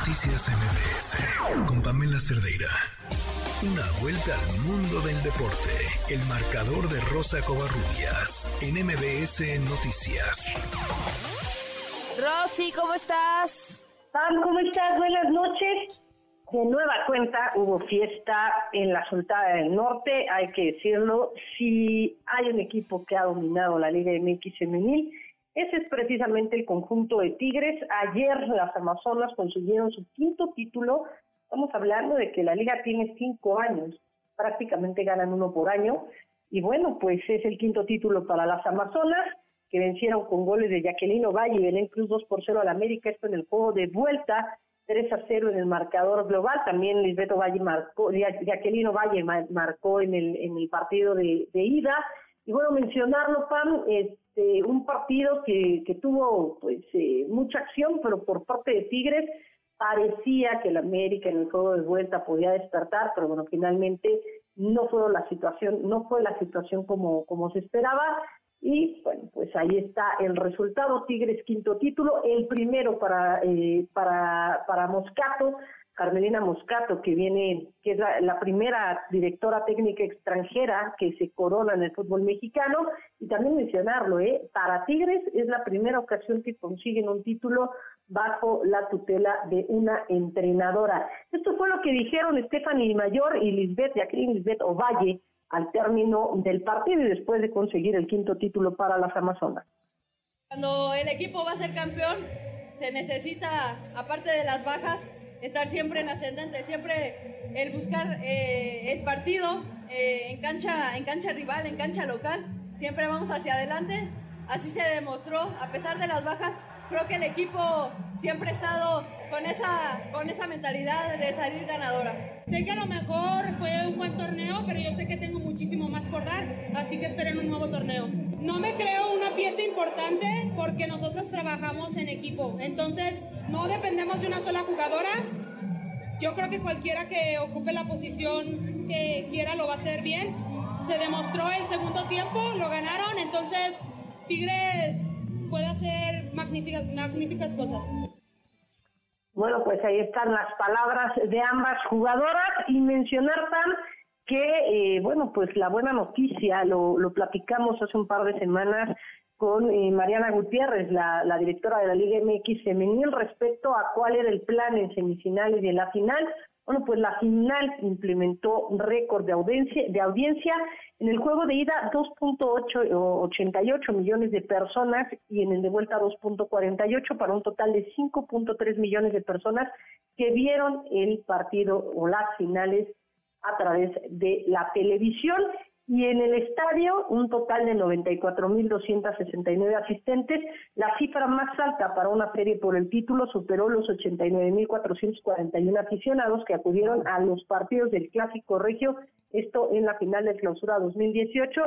Noticias MBS con Pamela Cerdeira. Una vuelta al mundo del deporte. El marcador de Rosa Covarrubias en MBS Noticias. Rosy, ¿cómo estás? Pam, ¿cómo estás? Buenas noches. De nueva cuenta hubo fiesta en la Sultana del Norte, hay que decirlo. Si hay un equipo que ha dominado la Liga MX femenil, ese es precisamente el conjunto de Tigres. Ayer las Amazonas consiguieron su quinto título. Estamos hablando de que la liga tiene cinco años, prácticamente ganan uno por año. Y bueno, pues es el quinto título para las Amazonas, que vencieron con goles de Jacqueline Valle y Belén Cruz 2 por 0 al América, esto en el juego de vuelta, 3 a 0 en el marcador global. También Lisbeto Valle marcó, Jacqueline Valle marcó en el, en el partido de, de ida. Y bueno, mencionarlo, Pam, este, un partido que, que tuvo pues eh, mucha acción, pero por parte de Tigres parecía que el América en el juego de vuelta podía despertar, pero bueno, finalmente no fue la situación, no fue la situación como, como se esperaba. Y bueno, pues ahí está el resultado, Tigres quinto título, el primero para, eh, para, para Moscato, Carmelina Moscato, que viene, que es la, primera directora técnica extranjera que se corona en el fútbol mexicano, y también mencionarlo, ¿eh? para Tigres es la primera ocasión que consiguen un título bajo la tutela de una entrenadora. Esto fue lo que dijeron Stephanie Mayor y Lisbeth, Jacqueline Lisbeth Ovalle, al término del partido y después de conseguir el quinto título para las Amazonas. Cuando el equipo va a ser campeón, se necesita, aparte de las bajas, estar siempre en ascendente, siempre el buscar eh, el partido eh, en, cancha, en cancha rival, en cancha local, siempre vamos hacia adelante. Así se demostró, a pesar de las bajas, creo que el equipo siempre ha estado con esa, con esa mentalidad de salir ganadora. Sé que a lo mejor fue un buen torneo, pero yo sé que tengo muchísimo más por dar, así que esperen un nuevo torneo. No me creo una pieza importante porque nosotros trabajamos en equipo, entonces no dependemos de una sola jugadora. Yo creo que cualquiera que ocupe la posición que quiera lo va a hacer bien. Se demostró el segundo tiempo, lo ganaron, entonces Tigres puede hacer magníficas, magníficas cosas. Bueno, pues ahí están las palabras de ambas jugadoras y mencionar tan que, eh, bueno, pues la buena noticia, lo, platicamos hace un par de semanas con eh, Mariana Gutiérrez, la, la, directora de la Liga MX Femenil, respecto a cuál era el plan en semifinales y en la final. Bueno, pues la final implementó un récord de audiencia, de audiencia. En el juego de ida, 2.88 millones de personas y en el de vuelta 2.48 para un total de 5.3 millones de personas que vieron el partido o las finales a través de la televisión y en el estadio un total de 94.269 asistentes. La cifra más alta para una serie por el título superó los 89.441 aficionados que acudieron a los partidos del Clásico Regio, esto en la final de clausura 2018.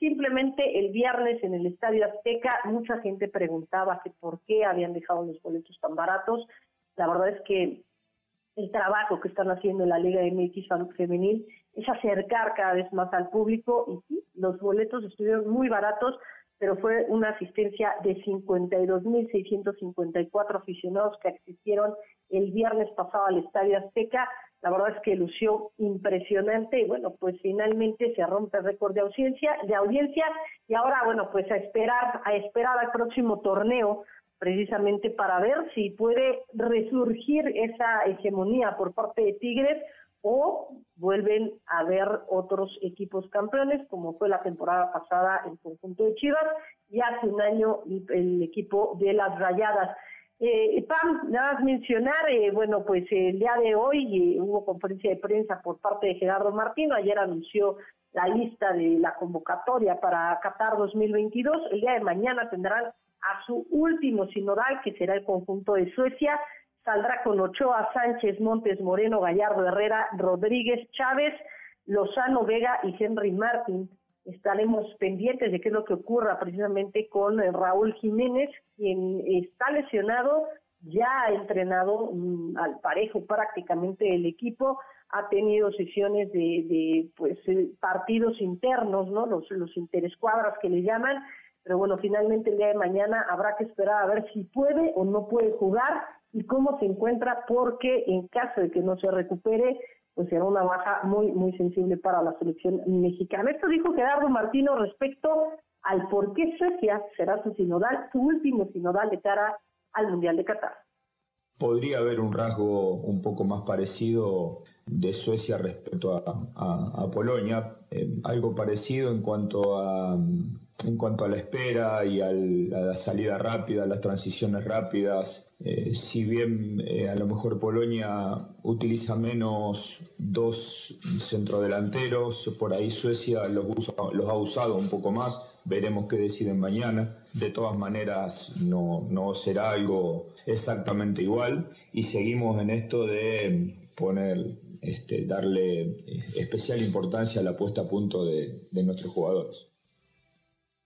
Simplemente el viernes en el Estadio Azteca mucha gente preguntaba que por qué habían dejado los boletos tan baratos. La verdad es que el trabajo que están haciendo en la Liga MX Femenil es acercar cada vez más al público y los boletos estuvieron muy baratos, pero fue una asistencia de 52.654 aficionados que asistieron el viernes pasado al Estadio Azteca. La verdad es que lució impresionante y bueno, pues finalmente se rompe el récord de audiencia, de audiencia y ahora bueno, pues a esperar, a esperar al próximo torneo precisamente para ver si puede resurgir esa hegemonía por parte de Tigres o vuelven a ver otros equipos campeones, como fue la temporada pasada el conjunto de Chivas y hace un año el equipo de las Rayadas. Eh, Pam, nada más mencionar, eh, bueno, pues el día de hoy eh, hubo conferencia de prensa por parte de Gerardo Martino, ayer anunció la lista de la convocatoria para Qatar 2022, el día de mañana tendrán a su último sinodal, que será el conjunto de Suecia, saldrá con Ochoa, Sánchez, Montes, Moreno, Gallardo, Herrera, Rodríguez, Chávez, Lozano, Vega y Henry Martín. Estaremos pendientes de qué es lo que ocurra precisamente con eh, Raúl Jiménez, quien está lesionado, ya ha entrenado mm, al parejo prácticamente el equipo, ha tenido sesiones de, de pues eh, partidos internos, ¿no? Los, los interescuadras que le llaman, pero bueno, finalmente el día de mañana habrá que esperar a ver si puede o no puede jugar y cómo se encuentra, porque en caso de que no se recupere, pues será una baja muy, muy sensible para la selección mexicana. Esto dijo Gerardo Martino respecto al por qué Suecia será su sinodal, su último sinodal de cara al Mundial de Qatar. Podría haber un rasgo un poco más parecido de Suecia respecto a, Polonia, eh, algo parecido en cuanto a en cuanto a la espera y a la salida rápida, las transiciones rápidas, eh, si bien eh, a lo mejor Polonia utiliza menos dos centrodelanteros, por ahí Suecia los, los ha usado un poco más, veremos qué deciden mañana. De todas maneras no, no será algo exactamente igual y seguimos en esto de poner, este, darle eh, especial importancia a la puesta a punto de nuestros jugadores.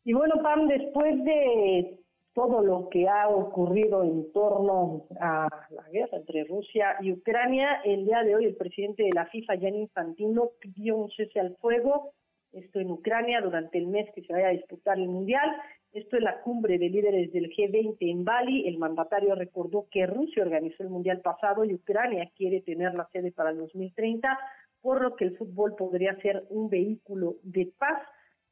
Y bueno, Pam, después de todo lo que ha ocurrido en torno a la guerra entre Rusia y Ucrania, el día de hoy el presidente de la FIFA, Gianni Infantino, pidió un cese al fuego, esto en Ucrania, durante el mes que se vaya a disputar el Mundial. Esto es la cumbre de líderes del G20 en Bali. El mandatario recordó que Rusia organizó el Mundial pasado y Ucrania quiere tener la sede para el 2030, por lo que el fútbol podría ser un vehículo de paz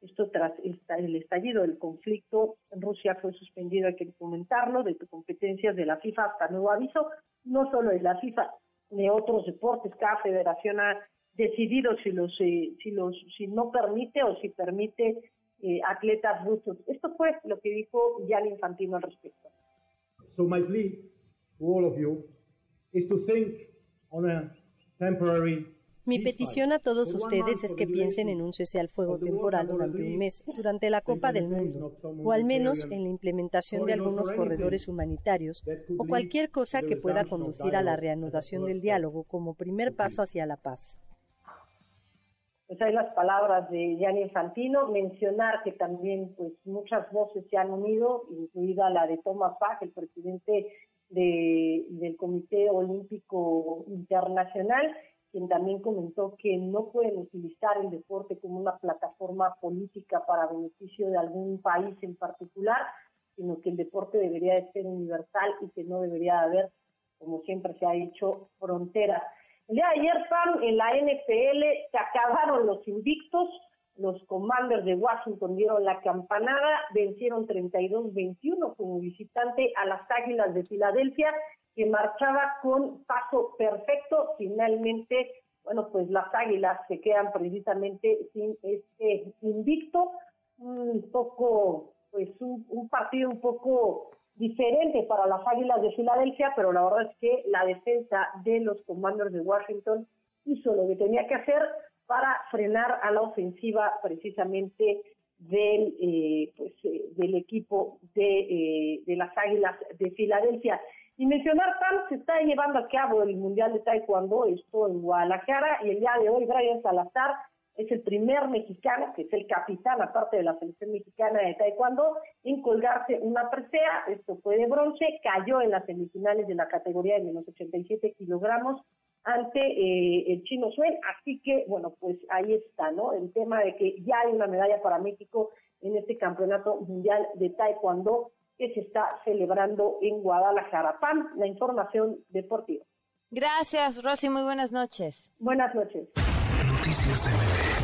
esto tras el estallido del conflicto, Rusia fue suspendido, hay que comentarlo, de competencias de la FIFA hasta nuevo aviso, no solo de la FIFA, de otros deportes, cada federación ha decidido si los eh, si los si no permite o si permite eh, atletas rusos. Esto fue lo que dijo Jan Infantino al respecto. So my plea to all of you is to think on a temporary mi petición a todos ustedes es que piensen en un cese al fuego temporal durante un mes, durante la Copa del Mundo, o al menos en la implementación de algunos corredores humanitarios o cualquier cosa que pueda conducir a la reanudación del diálogo como primer paso hacia la paz. Pues hay las palabras de Gianni Infantino, mencionar que también pues muchas voces se han unido, incluida la de Thomas Bach, el presidente del Comité Olímpico Internacional, quien también comentó que no pueden utilizar el deporte como una plataforma política para beneficio de algún país en particular, sino que el deporte debería de ser universal y que no debería haber, como siempre se ha dicho, fronteras. El día de ayer, Pam, en la NPL se acabaron los invictos, los Commanders de Washington dieron la campanada, vencieron 32-21 como visitante a las Águilas de Filadelfia que marchaba con paso perfecto. Finalmente, bueno, pues las Águilas se quedan precisamente sin este invicto, un poco, pues un, partido un poco diferente para las Águilas de Filadelfia, pero la verdad es que la defensa de los Commanders de Washington hizo lo que tenía que hacer para frenar a la ofensiva precisamente del eh, pues eh, del equipo de, eh, de las Águilas de Filadelfia. Y mencionar, Pam, se está llevando a cabo el Mundial de Taekwondo, esto en Guadalajara, y el día de hoy Brian Salazar es el primer mexicano, que es el capitán, aparte de la selección mexicana de Taekwondo, en colgarse una presea, esto fue de bronce, cayó en las semifinales de la categoría de menos 87 kilogramos ante eh, el chino Suen, así que, bueno, pues ahí está, ¿no? El tema de que ya hay una medalla para México en este campeonato mundial de Taekwondo que se está celebrando en Guadalajara. Pam, la información deportiva. Gracias, Rosy. Muy buenas noches. Buenas noches. Noticias